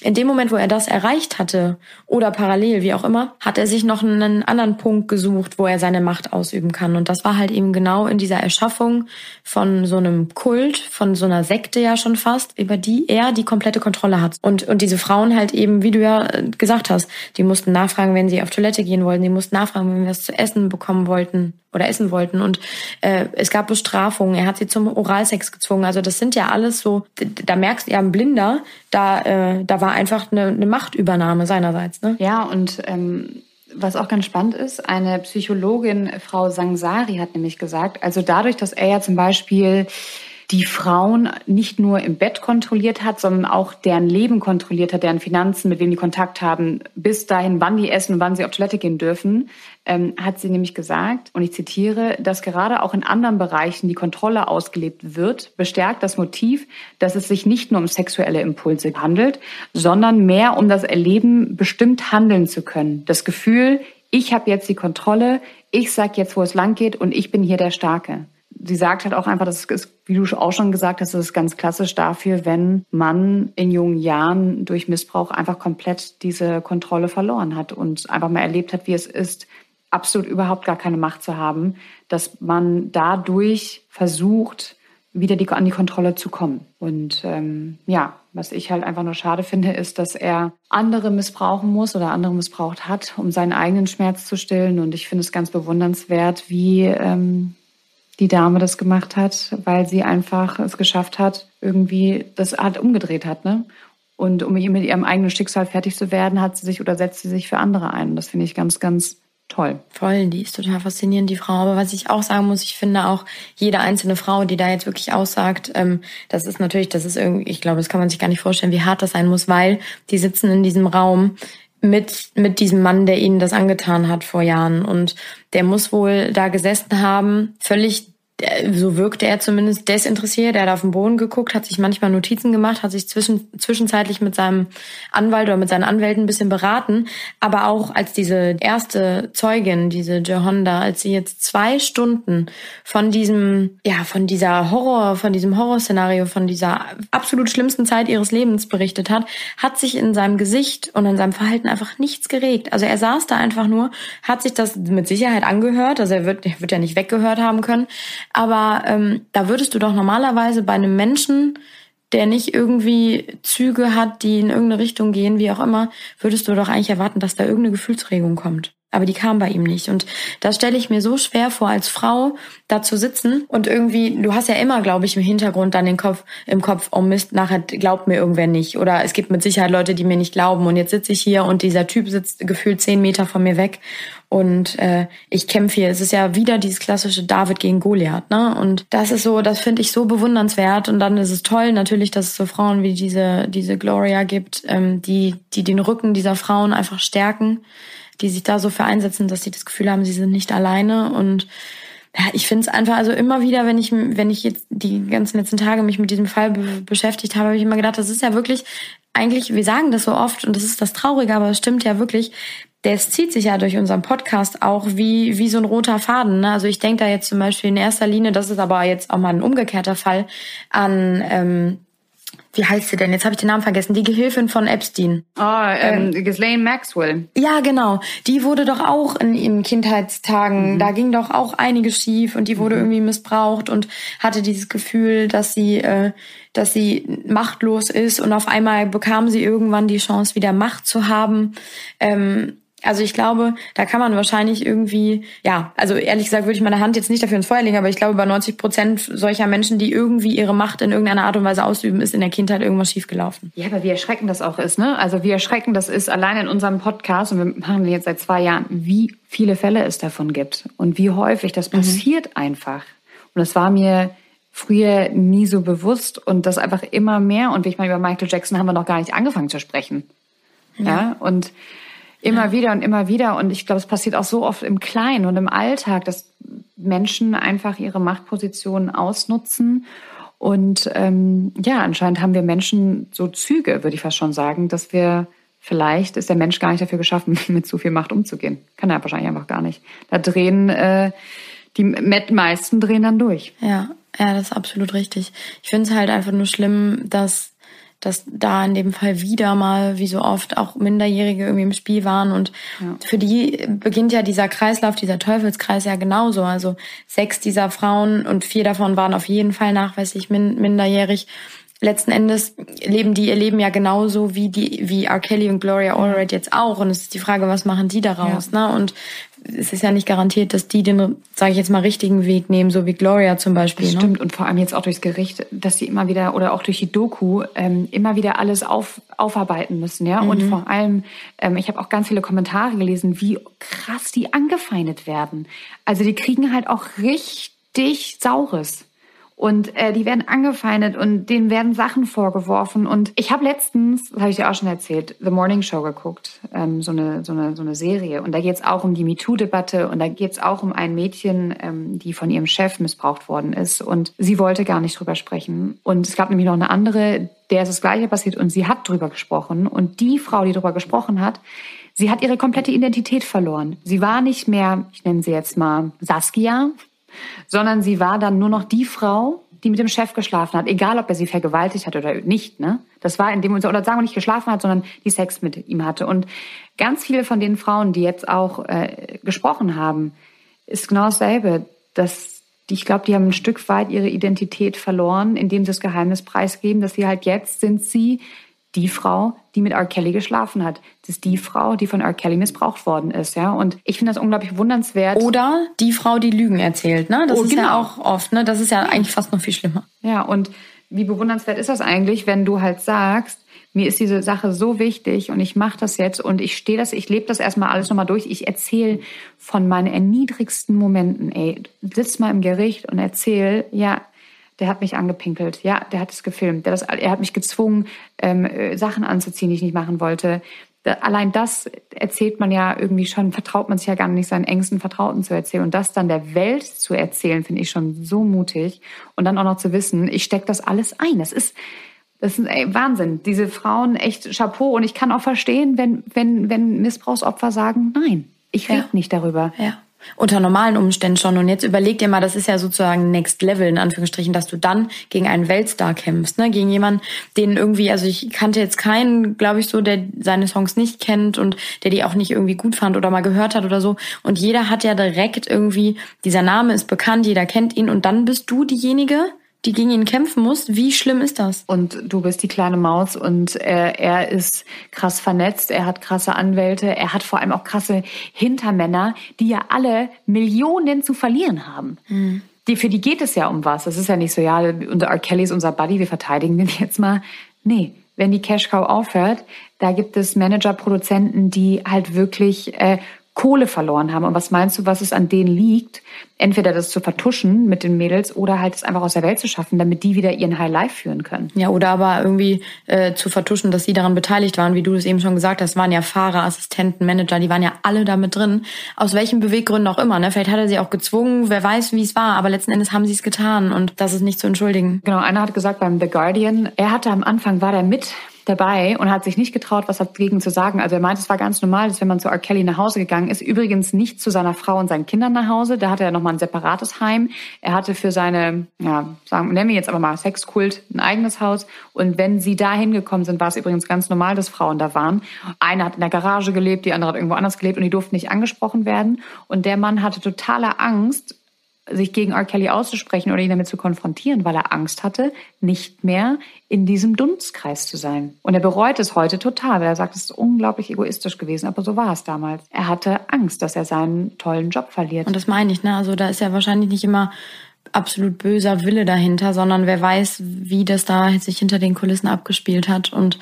in dem Moment, wo er das erreicht hatte oder parallel, wie auch immer, hat er sich noch einen anderen Punkt gesucht, wo er seine Macht ausüben kann. Und das war halt eben genau in dieser Erschaffung von so einem Kult, von so einer Sekte ja schon fast, über die er die komplette Kontrolle hat. Und, und diese Frauen halt eben, wie du ja gesagt hast, die mussten nachfragen, wenn sie auf Toilette gehen wollten, die mussten nachfragen, wenn wir was zu essen bekommen wollten oder essen wollten. Und äh, es gab Bestrafungen, er hat sie zum Oralsex gezwungen. Also das sind ja alles so, da merkst du ja ein Blinder, da, äh, da war einfach eine, eine Machtübernahme seinerseits. Ne? Ja, und ähm, was auch ganz spannend ist, eine Psychologin, Frau Sangsari, hat nämlich gesagt, also dadurch, dass er ja zum Beispiel die Frauen nicht nur im Bett kontrolliert hat, sondern auch deren Leben kontrolliert hat, deren Finanzen, mit wem die Kontakt haben, bis dahin, wann die essen und wann sie auf Toilette gehen dürfen, ähm, hat sie nämlich gesagt, und ich zitiere, dass gerade auch in anderen Bereichen die Kontrolle ausgelebt wird, bestärkt das Motiv, dass es sich nicht nur um sexuelle Impulse handelt, sondern mehr um das Erleben, bestimmt handeln zu können. Das Gefühl, ich habe jetzt die Kontrolle, ich sag jetzt, wo es lang geht und ich bin hier der Starke sie sagt halt auch einfach, das ist, wie du auch schon gesagt hast, das ist ganz klassisch dafür, wenn man in jungen Jahren durch Missbrauch einfach komplett diese Kontrolle verloren hat und einfach mal erlebt hat, wie es ist, absolut überhaupt gar keine Macht zu haben, dass man dadurch versucht, wieder die, an die Kontrolle zu kommen. Und ähm, ja, was ich halt einfach nur schade finde, ist, dass er andere missbrauchen muss oder andere missbraucht hat, um seinen eigenen Schmerz zu stillen. Und ich finde es ganz bewundernswert, wie ähm, die Dame das gemacht hat, weil sie einfach es geschafft hat, irgendwie das halt umgedreht hat, ne? Und um mit ihrem eigenen Schicksal fertig zu werden, hat sie sich oder setzt sie sich für andere ein. Und das finde ich ganz, ganz toll. Voll, die ist total faszinierend, die Frau. Aber was ich auch sagen muss, ich finde auch jede einzelne Frau, die da jetzt wirklich aussagt, ähm, das ist natürlich, das ist irgendwie, ich glaube, das kann man sich gar nicht vorstellen, wie hart das sein muss, weil die sitzen in diesem Raum mit, mit diesem Mann, der ihnen das angetan hat vor Jahren. Und der muss wohl da gesessen haben, völlig so wirkte er zumindest desinteressiert. Er hat auf den Boden geguckt, hat sich manchmal Notizen gemacht, hat sich zwischen, zwischenzeitlich mit seinem Anwalt oder mit seinen Anwälten ein bisschen beraten. Aber auch als diese erste Zeugin, diese Johonda, als sie jetzt zwei Stunden von diesem, ja, von dieser Horror, von diesem Horrorszenario, von dieser absolut schlimmsten Zeit ihres Lebens berichtet hat, hat sich in seinem Gesicht und in seinem Verhalten einfach nichts geregt. Also er saß da einfach nur, hat sich das mit Sicherheit angehört. Also er wird, er wird ja nicht weggehört haben können aber ähm, da würdest du doch normalerweise bei einem Menschen, der nicht irgendwie Züge hat, die in irgendeine Richtung gehen, wie auch immer, würdest du doch eigentlich erwarten, dass da irgendeine Gefühlsregung kommt. Aber die kam bei ihm nicht. Und das stelle ich mir so schwer vor, als Frau da zu sitzen und irgendwie, du hast ja immer, glaube ich, im Hintergrund dann den Kopf, im Kopf, oh Mist, nachher glaubt mir irgendwer nicht. Oder es gibt mit Sicherheit Leute, die mir nicht glauben. Und jetzt sitze ich hier und dieser Typ sitzt gefühlt zehn Meter von mir weg und äh, ich kämpfe hier. Es ist ja wieder dieses klassische David gegen Goliath, ne? Und das ist so, das finde ich so bewundernswert. Und dann ist es toll natürlich, dass es so Frauen wie diese diese Gloria gibt, ähm, die die den Rücken dieser Frauen einfach stärken, die sich da so für einsetzen, dass sie das Gefühl haben, sie sind nicht alleine und ja, ich finde es einfach, also immer wieder, wenn ich, wenn ich jetzt die ganzen letzten Tage mich mit diesem Fall be beschäftigt habe, habe ich immer gedacht, das ist ja wirklich, eigentlich, wir sagen das so oft und das ist das Traurige, aber es stimmt ja wirklich, das zieht sich ja durch unseren Podcast auch wie, wie so ein roter Faden. Ne? Also ich denke da jetzt zum Beispiel in erster Linie, das ist aber jetzt auch mal ein umgekehrter Fall, an ähm, wie heißt sie denn? Jetzt habe ich den Namen vergessen. Die Gehilfin von Epstein. Ah, oh, ähm, ähm, Ghislaine Maxwell. Ja, genau. Die wurde doch auch in ihren Kindheitstagen, mhm. da ging doch auch einiges schief und die wurde mhm. irgendwie missbraucht und hatte dieses Gefühl, dass sie, äh, dass sie machtlos ist und auf einmal bekam sie irgendwann die Chance, wieder Macht zu haben. Ähm, also ich glaube, da kann man wahrscheinlich irgendwie, ja, also ehrlich gesagt würde ich meine Hand jetzt nicht dafür ins Feuer legen, aber ich glaube, bei 90 Prozent solcher Menschen, die irgendwie ihre Macht in irgendeiner Art und Weise ausüben, ist in der Kindheit irgendwas schiefgelaufen. Ja, aber wie erschreckend das auch ist, ne? Also wie erschreckend das ist, allein in unserem Podcast, und wir machen den jetzt seit zwei Jahren, wie viele Fälle es davon gibt und wie häufig das mhm. passiert einfach. Und es war mir früher nie so bewusst und das einfach immer mehr. Und ich meine, über Michael Jackson haben wir noch gar nicht angefangen zu sprechen. Ja, ja? und immer ja. wieder und immer wieder. Und ich glaube, es passiert auch so oft im Kleinen und im Alltag, dass Menschen einfach ihre Machtpositionen ausnutzen. Und ähm, ja, anscheinend haben wir Menschen so Züge, würde ich fast schon sagen, dass wir vielleicht ist der Mensch gar nicht dafür geschaffen, mit so viel Macht umzugehen. Kann er wahrscheinlich einfach gar nicht. Da drehen äh, die meisten drehen dann durch. Ja, ja, das ist absolut richtig. Ich finde es halt einfach nur schlimm, dass dass da in dem Fall wieder mal, wie so oft, auch Minderjährige irgendwie im Spiel waren. Und ja. für die beginnt ja dieser Kreislauf, dieser Teufelskreis ja genauso. Also sechs dieser Frauen und vier davon waren auf jeden Fall nachweislich minderjährig. Letzten Endes leben die ihr Leben ja genauso wie die, wie R. Kelly und Gloria Allred jetzt auch. Und es ist die Frage, was machen die daraus, ja. ne? Und es ist ja nicht garantiert, dass die den, sage ich jetzt mal, richtigen Weg nehmen, so wie Gloria zum Beispiel. Das ne? stimmt und vor allem jetzt auch durchs Gericht, dass sie immer wieder oder auch durch die Doku ähm, immer wieder alles auf, aufarbeiten müssen, ja. Mhm. Und vor allem, ähm, ich habe auch ganz viele Kommentare gelesen, wie krass die angefeindet werden. Also die kriegen halt auch richtig Saures. Und äh, die werden angefeindet und denen werden Sachen vorgeworfen. Und ich habe letztens, das habe ich dir auch schon erzählt, The Morning Show geguckt, ähm, so, eine, so, eine, so eine Serie. Und da geht es auch um die MeToo-Debatte und da geht es auch um ein Mädchen, ähm, die von ihrem Chef missbraucht worden ist. Und sie wollte gar nicht drüber sprechen. Und es gab nämlich noch eine andere, der ist das Gleiche passiert und sie hat drüber gesprochen. Und die Frau, die drüber gesprochen hat, sie hat ihre komplette Identität verloren. Sie war nicht mehr, ich nenne sie jetzt mal Saskia, sondern sie war dann nur noch die Frau, die mit dem Chef geschlafen hat, egal ob er sie vergewaltigt hat oder nicht. Ne? Das war in dem oder sagen wir nicht geschlafen hat, sondern die Sex mit ihm hatte. Und ganz viele von den Frauen, die jetzt auch äh, gesprochen haben, ist genau dasselbe. Dass die, ich glaube, die haben ein Stück weit ihre Identität verloren, indem sie das Geheimnis preisgeben, dass sie halt jetzt sind sie die Frau, die mit R. Kelly geschlafen hat. Das ist die Frau, die von R. Kelly missbraucht worden ist, ja. Und ich finde das unglaublich wundernswert. Oder die Frau, die Lügen erzählt, ne? Das oh, ist genau. ja auch oft, ne? Das ist ja eigentlich fast noch viel schlimmer. Ja, und wie bewundernswert ist das eigentlich, wenn du halt sagst, mir ist diese Sache so wichtig und ich mache das jetzt und ich stehe das, ich lebe das erstmal alles nochmal durch. Ich erzähle von meinen erniedrigsten Momenten. Ey, sitz mal im Gericht und erzähl, ja, der hat mich angepinkelt, ja, der hat es gefilmt, der das, er hat mich gezwungen, ähm, äh, Sachen anzuziehen, die ich nicht machen wollte. Allein das erzählt man ja irgendwie schon, vertraut man sich ja gar nicht, seinen engsten Vertrauten zu erzählen. Und das dann der Welt zu erzählen, finde ich schon so mutig. Und dann auch noch zu wissen, ich stecke das alles ein. Das ist, das ist ey, Wahnsinn. Diese Frauen, echt Chapeau. Und ich kann auch verstehen, wenn, wenn, wenn Missbrauchsopfer sagen, nein, ich rede ja. nicht darüber. Ja unter normalen Umständen schon. Und jetzt überleg dir mal, das ist ja sozusagen Next Level, in Anführungsstrichen, dass du dann gegen einen Weltstar kämpfst, ne? Gegen jemanden, den irgendwie, also ich kannte jetzt keinen, glaube ich, so, der seine Songs nicht kennt und der die auch nicht irgendwie gut fand oder mal gehört hat oder so. Und jeder hat ja direkt irgendwie, dieser Name ist bekannt, jeder kennt ihn und dann bist du diejenige, die gegen ihn kämpfen muss. Wie schlimm ist das? Und du bist die kleine Maus und er, er ist krass vernetzt, er hat krasse Anwälte, er hat vor allem auch krasse Hintermänner, die ja alle Millionen zu verlieren haben. Mhm. Die, für die geht es ja um was. Das ist ja nicht so, ja, unser R. Kelly ist unser Buddy, wir verteidigen den jetzt mal. Nee, wenn die Cash Cow aufhört, da gibt es Manager, Produzenten, die halt wirklich äh, Kohle verloren haben. Und was meinst du, was es an denen liegt? Entweder das zu vertuschen mit den Mädels oder halt es einfach aus der Welt zu schaffen, damit die wieder ihren High Life führen können. Ja, oder aber irgendwie äh, zu vertuschen, dass sie daran beteiligt waren, wie du es eben schon gesagt hast, waren ja Fahrer, Assistenten, Manager, die waren ja alle damit drin. Aus welchen Beweggründen auch immer. Ne? Vielleicht hat er sie auch gezwungen, wer weiß, wie es war, aber letzten Endes haben sie es getan und das ist nicht zu entschuldigen. Genau, einer hat gesagt beim The Guardian, er hatte am Anfang, war der mit dabei und hat sich nicht getraut, was dagegen zu sagen. Also er meinte, es war ganz normal, dass wenn man zu R. Kelly nach Hause gegangen ist, übrigens nicht zu seiner Frau und seinen Kindern nach Hause, da hatte er nochmal ein separates Heim. Er hatte für seine, ja, sagen, nennen wir jetzt aber mal Sexkult, ein eigenes Haus. Und wenn sie da hingekommen sind, war es übrigens ganz normal, dass Frauen da waren. Eine hat in der Garage gelebt, die andere hat irgendwo anders gelebt und die durften nicht angesprochen werden. Und der Mann hatte totale Angst, sich gegen R. Kelly auszusprechen oder ihn damit zu konfrontieren, weil er Angst hatte, nicht mehr in diesem Dunstkreis zu sein. Und er bereut es heute total, weil er sagt, es ist unglaublich egoistisch gewesen, aber so war es damals. Er hatte Angst, dass er seinen tollen Job verliert. Und das meine ich, ne? Also da ist ja wahrscheinlich nicht immer absolut böser Wille dahinter, sondern wer weiß, wie das da sich hinter den Kulissen abgespielt hat. Und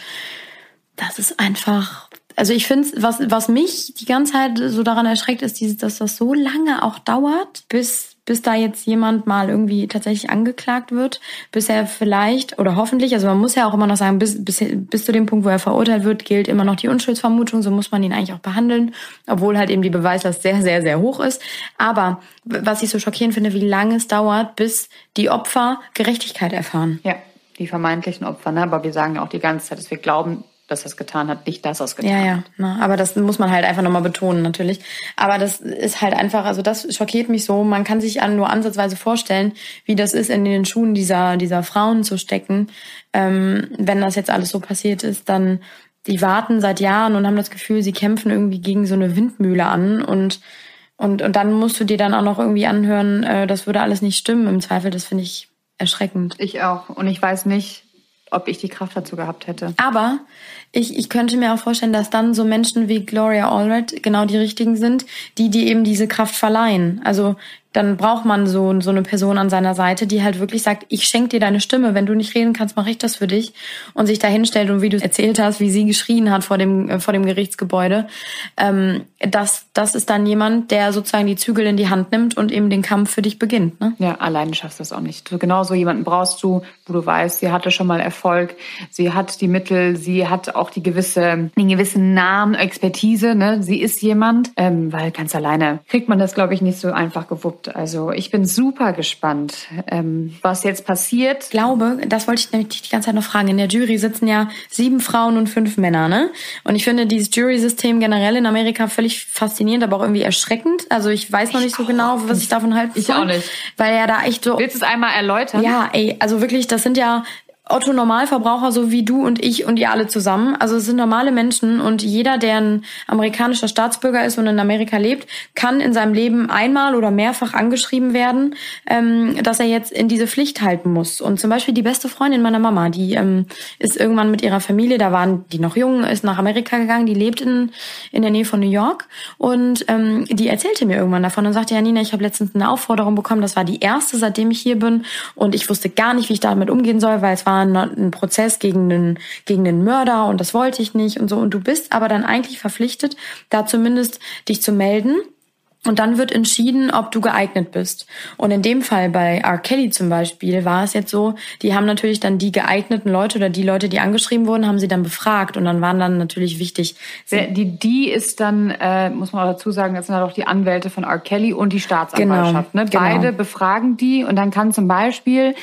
das ist einfach also ich finde, was, was mich die ganze Zeit so daran erschreckt, ist, dieses, dass das so lange auch dauert, bis bis da jetzt jemand mal irgendwie tatsächlich angeklagt wird, bis er vielleicht oder hoffentlich, also man muss ja auch immer noch sagen, bis, bis, bis zu dem Punkt, wo er verurteilt wird, gilt immer noch die Unschuldsvermutung, so muss man ihn eigentlich auch behandeln, obwohl halt eben die Beweislast sehr, sehr, sehr hoch ist. Aber was ich so schockierend finde, wie lange es dauert, bis die Opfer Gerechtigkeit erfahren. Ja, die vermeintlichen Opfer, ne? aber wir sagen ja auch die ganze Zeit, dass wir glauben, dass er es getan hat, nicht dass er es getan ja, ja. hat. Na, aber das muss man halt einfach nochmal betonen, natürlich. Aber das ist halt einfach, also das schockiert mich so. Man kann sich nur ansatzweise vorstellen, wie das ist, in den Schuhen dieser, dieser Frauen zu stecken. Ähm, wenn das jetzt alles so passiert ist, dann die warten seit Jahren und haben das Gefühl, sie kämpfen irgendwie gegen so eine Windmühle an und und, und dann musst du dir dann auch noch irgendwie anhören, äh, das würde alles nicht stimmen im Zweifel. Das finde ich erschreckend. Ich auch. Und ich weiß nicht, ob ich die Kraft dazu gehabt hätte. Aber ich, ich könnte mir auch vorstellen, dass dann so Menschen wie Gloria Allred genau die richtigen sind, die die eben diese Kraft verleihen. Also dann braucht man so, so eine Person an seiner Seite, die halt wirklich sagt, ich schenke dir deine Stimme, wenn du nicht reden kannst, mache ich das für dich. Und sich da hinstellt und wie du erzählt hast, wie sie geschrien hat vor dem, äh, vor dem Gerichtsgebäude. Ähm, das, das ist dann jemand, der sozusagen die Zügel in die Hand nimmt und eben den Kampf für dich beginnt. Ne? Ja, alleine schaffst du das auch nicht. Genau so jemanden brauchst du, wo du weißt, sie hatte schon mal Erfolg, sie hat die Mittel, sie hat auch die gewisse, den gewissen Namen, Expertise, ne? Sie ist jemand, ähm, weil ganz alleine kriegt man das, glaube ich, nicht so einfach gewuppt. Also ich bin super gespannt, ähm, was jetzt passiert. Ich glaube, das wollte ich nämlich die ganze Zeit noch fragen. In der Jury sitzen ja sieben Frauen und fünf Männer, ne? Und ich finde dieses Jury-System generell in Amerika völlig faszinierend, aber auch irgendwie erschreckend. Also ich weiß noch nicht so genau, was ich davon halte. Ich auch nicht. Weil ja da echt so. Willst du es einmal erläutern? Ja, ey, also wirklich, das sind ja Otto Normalverbraucher, so wie du und ich und ihr alle zusammen. Also es sind normale Menschen und jeder, der ein amerikanischer Staatsbürger ist und in Amerika lebt, kann in seinem Leben einmal oder mehrfach angeschrieben werden, ähm, dass er jetzt in diese Pflicht halten muss. Und zum Beispiel die beste Freundin meiner Mama, die ähm, ist irgendwann mit ihrer Familie, da waren die noch jung, ist nach Amerika gegangen, die lebt in, in der Nähe von New York und ähm, die erzählte mir irgendwann davon und sagte, ja Nina, ich habe letztens eine Aufforderung bekommen, das war die erste, seitdem ich hier bin und ich wusste gar nicht, wie ich damit umgehen soll, weil es war war ein Prozess gegen einen, gegen einen Mörder und das wollte ich nicht und so. Und du bist aber dann eigentlich verpflichtet, da zumindest dich zu melden und dann wird entschieden, ob du geeignet bist. Und in dem Fall bei R. Kelly zum Beispiel war es jetzt so, die haben natürlich dann die geeigneten Leute oder die Leute, die angeschrieben wurden, haben sie dann befragt und dann waren dann natürlich wichtig. Die, die ist dann, äh, muss man auch dazu sagen, das sind halt auch die Anwälte von R. Kelly und die Staatsanwaltschaft. Genau, ne? Beide genau. befragen die und dann kann zum Beispiel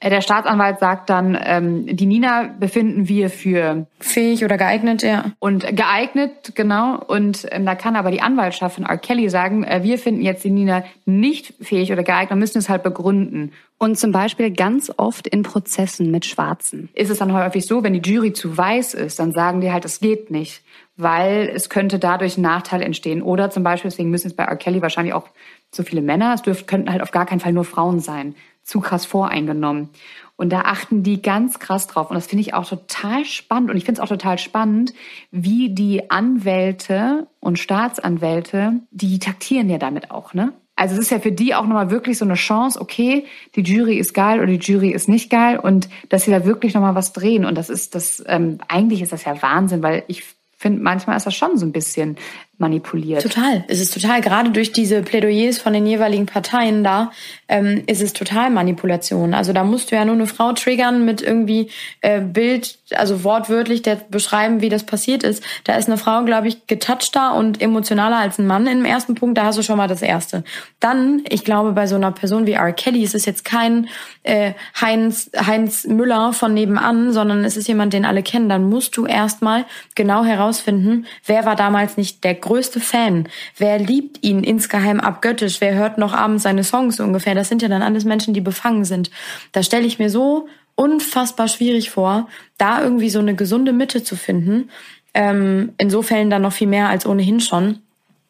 äh, der Staatsanwalt sagt dann, ähm, die Nina befinden wir für fähig oder geeignet, ja. Und geeignet, genau. Und ähm, da kann aber die Anwaltschaft von R. Kelly sagen, wir finden jetzt die Nina nicht fähig oder geeignet, müssen es halt begründen. Und zum Beispiel ganz oft in Prozessen mit Schwarzen. Ist es dann häufig so, wenn die Jury zu weiß ist, dann sagen die halt, das geht nicht, weil es könnte dadurch ein Nachteil entstehen. Oder zum Beispiel, deswegen müssen es bei R. Kelly wahrscheinlich auch so viele Männer, es dürften, könnten halt auf gar keinen Fall nur Frauen sein. Zu krass voreingenommen. Und da achten die ganz krass drauf. Und das finde ich auch total spannend. Und ich finde es auch total spannend, wie die Anwälte und Staatsanwälte, die taktieren ja damit auch, ne? Also es ist ja für die auch nochmal wirklich so eine Chance, okay, die Jury ist geil oder die Jury ist nicht geil und dass sie da wirklich nochmal was drehen. Und das ist das, ähm, eigentlich ist das ja Wahnsinn, weil ich finde, manchmal ist das schon so ein bisschen manipuliert. Total. Es ist total, gerade durch diese Plädoyers von den jeweiligen Parteien da, ähm, ist es total Manipulation. Also da musst du ja nur eine Frau triggern mit irgendwie äh, Bild, also wortwörtlich der beschreiben, wie das passiert ist. Da ist eine Frau, glaube ich, getouchter und emotionaler als ein Mann im ersten Punkt. Da hast du schon mal das Erste. Dann, ich glaube, bei so einer Person wie R. Kelly ist es jetzt kein äh, Heinz, Heinz Müller von nebenan, sondern es ist jemand, den alle kennen. Dann musst du erstmal genau herausfinden, wer war damals nicht der größte Fan? Wer liebt ihn insgeheim abgöttisch? Wer hört noch abends seine Songs ungefähr? Das sind ja dann alles Menschen, die befangen sind. Da stelle ich mir so unfassbar schwierig vor, da irgendwie so eine gesunde Mitte zu finden. Ähm, in dann noch viel mehr als ohnehin schon.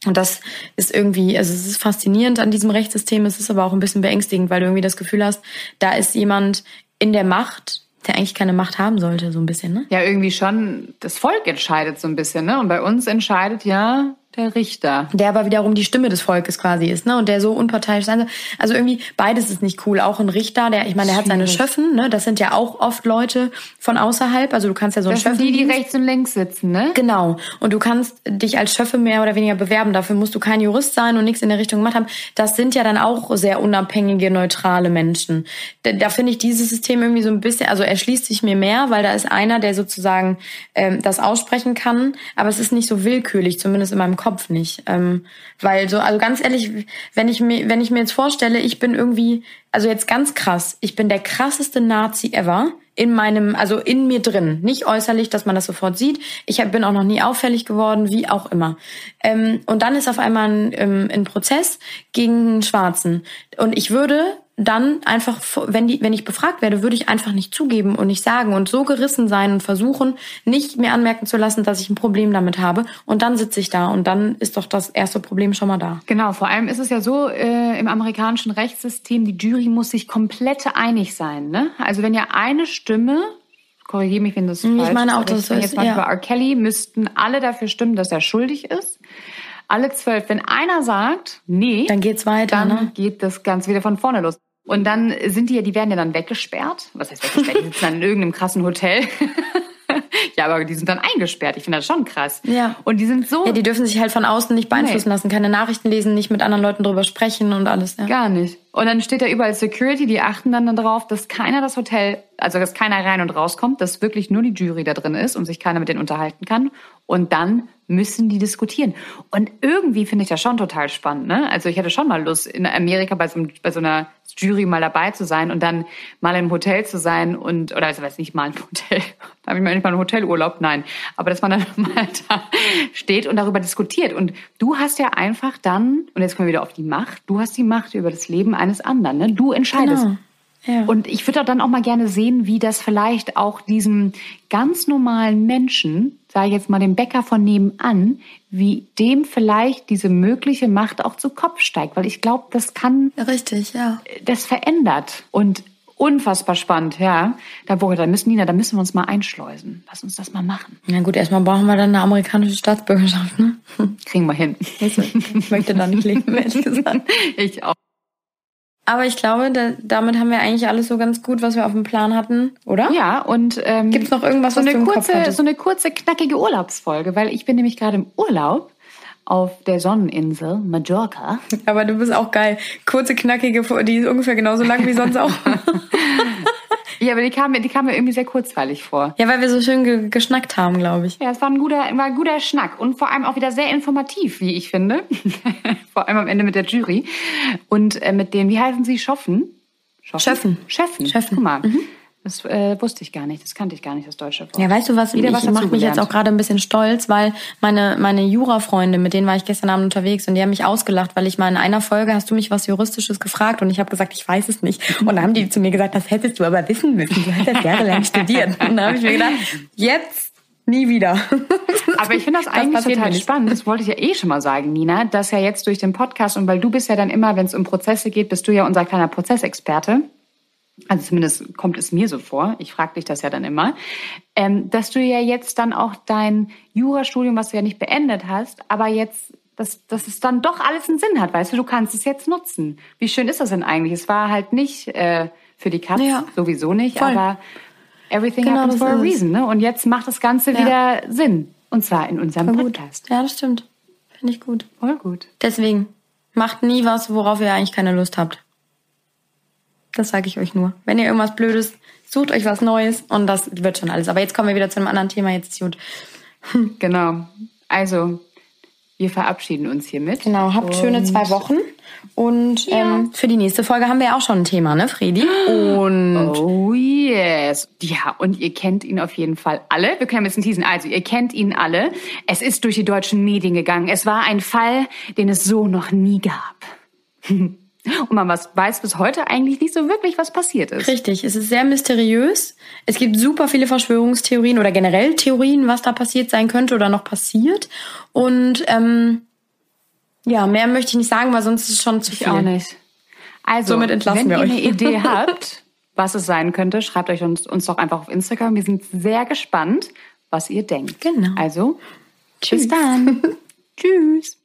Und das ist irgendwie, also es ist faszinierend an diesem Rechtssystem, es ist aber auch ein bisschen beängstigend, weil du irgendwie das Gefühl hast, da ist jemand in der Macht, der eigentlich keine Macht haben sollte, so ein bisschen, ne? Ja, irgendwie schon. Das Volk entscheidet so ein bisschen, ne? Und bei uns entscheidet ja Der Richter. der aber wiederum die Stimme des Volkes quasi ist, ne? Und der so unparteiisch sein soll. Also irgendwie beides ist nicht cool. Auch ein Richter, der, ich meine, der hat seine. Schöffen, ne? Das sind ja auch oft Leute von außerhalb. Also du kannst ja so einen Das sind die, die rechts und links sitzen, ne? Genau. Und du kannst dich als Schöffe mehr oder weniger bewerben. Dafür musst du kein Jurist sein und nichts in der Richtung gemacht haben. Das sind ja dann auch sehr unabhängige, neutrale Menschen. Da, da finde ich dieses System irgendwie so ein bisschen, also erschließt sich mir mehr, weil da ist einer, der sozusagen ähm, das aussprechen kann, aber es ist nicht so willkürlich, zumindest in meinem Kopf nicht. Ähm, weil so, also ganz ehrlich, wenn ich mir, wenn ich mir jetzt vorstelle, ich bin irgendwie, also jetzt ganz krass, ich bin der krasseste Nazi ever in meinem, also in mir drin. Nicht äußerlich, dass man das sofort sieht. Ich hab, bin auch noch nie auffällig geworden, wie auch immer. Ähm, und dann ist auf einmal ein, ähm, ein Prozess gegen einen Schwarzen. Und ich würde dann einfach, wenn, die, wenn ich befragt werde, würde ich einfach nicht zugeben und nicht sagen und so gerissen sein und versuchen, nicht mir anmerken zu lassen, dass ich ein Problem damit habe. Und dann sitze ich da und dann ist doch das erste Problem schon mal da. Genau, vor allem ist es ja so äh, im amerikanischen Rechtssystem, die Jury muss sich komplett einig sein. Ne? Also wenn ja eine Stimme, korrigiere mich, wenn das Ich falsch meine ist, auch, aber dass ich jetzt mal ja. bei R. Kelly, müssten alle dafür stimmen, dass er schuldig ist. Alle zwölf. Wenn einer sagt, nee, Dann geht's weiter. dann ne? geht das Ganze wieder von vorne los. Und dann sind die ja, die werden ja dann weggesperrt. Was heißt weggesperrt? Die sitzen dann in irgendeinem krassen Hotel. ja, aber die sind dann eingesperrt. Ich finde das schon krass. Ja. Und die sind so Ja, die dürfen sich halt von außen nicht beeinflussen Nee. lassen, keine Nachrichten lesen, nicht mit anderen Leuten drüber sprechen und alles. Ja. Gar nicht. Und dann steht da überall Security, die achten dann darauf, dass keiner das Hotel, also dass keiner rein und rauskommt, dass wirklich nur die Jury da drin ist und sich keiner mit denen unterhalten kann. Und dann müssen die diskutieren. Und irgendwie finde ich das schon total spannend. Ne? Also ich hätte schon mal Lust, in Amerika bei so, bei so einer Jury mal dabei zu sein und dann mal im Hotel zu sein und, oder also weiß nicht mal im Hotel, da habe ich mal nicht mal einen Hotelurlaub, nein. Aber dass man dann mal da steht und darüber diskutiert. Und du hast ja einfach dann, und jetzt kommen wir wieder auf die Macht, du hast die Macht über das Leben eines anderen. Ne? Du entscheidest. Genau. Ja. Und ich würde dann auch mal gerne sehen, wie das vielleicht auch diesem ganz normalen Menschen, sage ich jetzt mal dem Bäcker von nebenan, wie dem vielleicht diese mögliche Macht auch zu Kopf steigt. Weil ich glaube, das kann, Richtig, ja. das verändert. Und unfassbar spannend, ja. Da, Burger, da müssen, Nina, da müssen wir uns mal einschleusen. Lass uns das mal machen. Na gut, erstmal brauchen wir dann eine amerikanische Staatsbürgerschaft, ne? Kriegen wir hin. Ich möchte da nicht leben, ehrlich gesagt. ich auch. Aber ich glaube, da, damit haben wir eigentlich alles so ganz gut, was wir auf dem Plan hatten, oder? Ja, und ähm, Gibt's noch irgendwas, so was eine du im Kopf kurze, hattest? so eine kurze knackige Urlaubsfolge, weil ich bin nämlich gerade im Urlaub auf der Sonneninsel Mallorca. Aber du bist auch geil. Kurze, knackige, die ist ungefähr genauso lang wie sonst auch. Ja, aber die kam mir, die kam mir irgendwie sehr kurzweilig vor. ja, weil wir so schön ge geschnackt haben, glaube ich. Ja, es war ein guter, war ein guter Schnack und vor allem auch wieder sehr informativ, wie ich finde. vor allem am Ende mit der Jury und äh, mit den, wie heißen sie, Schoffen? Schöffen. Schöffen. Schöffen. Guck mal, das äh, wusste ich gar nicht, das kannte ich gar nicht, das deutsche Wort. Ja, weißt du was? Wieder ich was mache mich jetzt auch gerade ein bisschen stolz, weil meine meine Jura-Freunde, mit denen war ich gestern Abend unterwegs und die haben mich ausgelacht, weil ich mal in einer Folge hast du mich was Juristisches gefragt und ich habe gesagt, ich weiß es nicht. Und dann haben die zu mir gesagt, das hättest du aber wissen müssen. Du hast das jahrelang studiert. Und dann habe ich mir gedacht, jetzt nie wieder. Aber ich finde das Das eigentlich passiert total spannend. Das wollte ich ja eh schon mal sagen, Nina, dass ja jetzt durch den Podcast und weil du bist ja dann immer, wenn es um Prozesse geht, bist du ja unser kleiner Prozessexperte. Also zumindest kommt es mir so vor. Ich frage dich das ja dann immer, ähm, dass du ja jetzt dann auch dein Jurastudium, was du ja nicht beendet hast, aber jetzt dass, dass es dann doch alles einen Sinn hat, weißt du, du kannst es jetzt nutzen. Wie schön ist das denn eigentlich? Es war halt nicht äh, für die Katz, Ja. sowieso nicht, Voll. aber everything Genau, happens for a reason. Ne? Und jetzt macht das Ganze Ja. wieder Sinn. Und zwar in unserem Voll gut. Podcast. Ja, das stimmt. Finde ich gut. Voll gut. Deswegen macht nie was, worauf ihr eigentlich keine Lust habt. Das sage ich euch nur. Wenn ihr irgendwas Blödes, sucht euch was Neues und das wird schon alles. Aber jetzt kommen wir wieder zu einem anderen Thema. Jetzt ist gut. Genau. Also, wir verabschieden uns hiermit. Genau, habt schöne zwei Wochen. Und ähm, für die nächste Folge haben wir ja auch schon ein Thema, ne, Fredi? Und Oh yes. Ja, und ihr kennt ihn auf jeden Fall alle. Wir können ein bisschen teasen. Also, ihr kennt ihn alle. Es ist durch die deutschen Medien gegangen. Es war ein Fall, den es so noch nie gab. Und man weiß bis heute eigentlich nicht so wirklich, was passiert ist. richtig, es ist sehr mysteriös. Es gibt super viele Verschwörungstheorien oder generell Theorien, was da passiert sein könnte oder noch passiert. Und ähm, ja, mehr möchte ich nicht sagen, weil sonst ist es schon zu viel. Ich auch nicht. Also, Somit entlassen wenn wir ihr euch. eine Idee habt, was es sein könnte, schreibt euch uns, uns doch einfach auf Instagram. Wir sind sehr gespannt, was ihr denkt. Genau. Also, Tschüss. bis dann. Tschüss.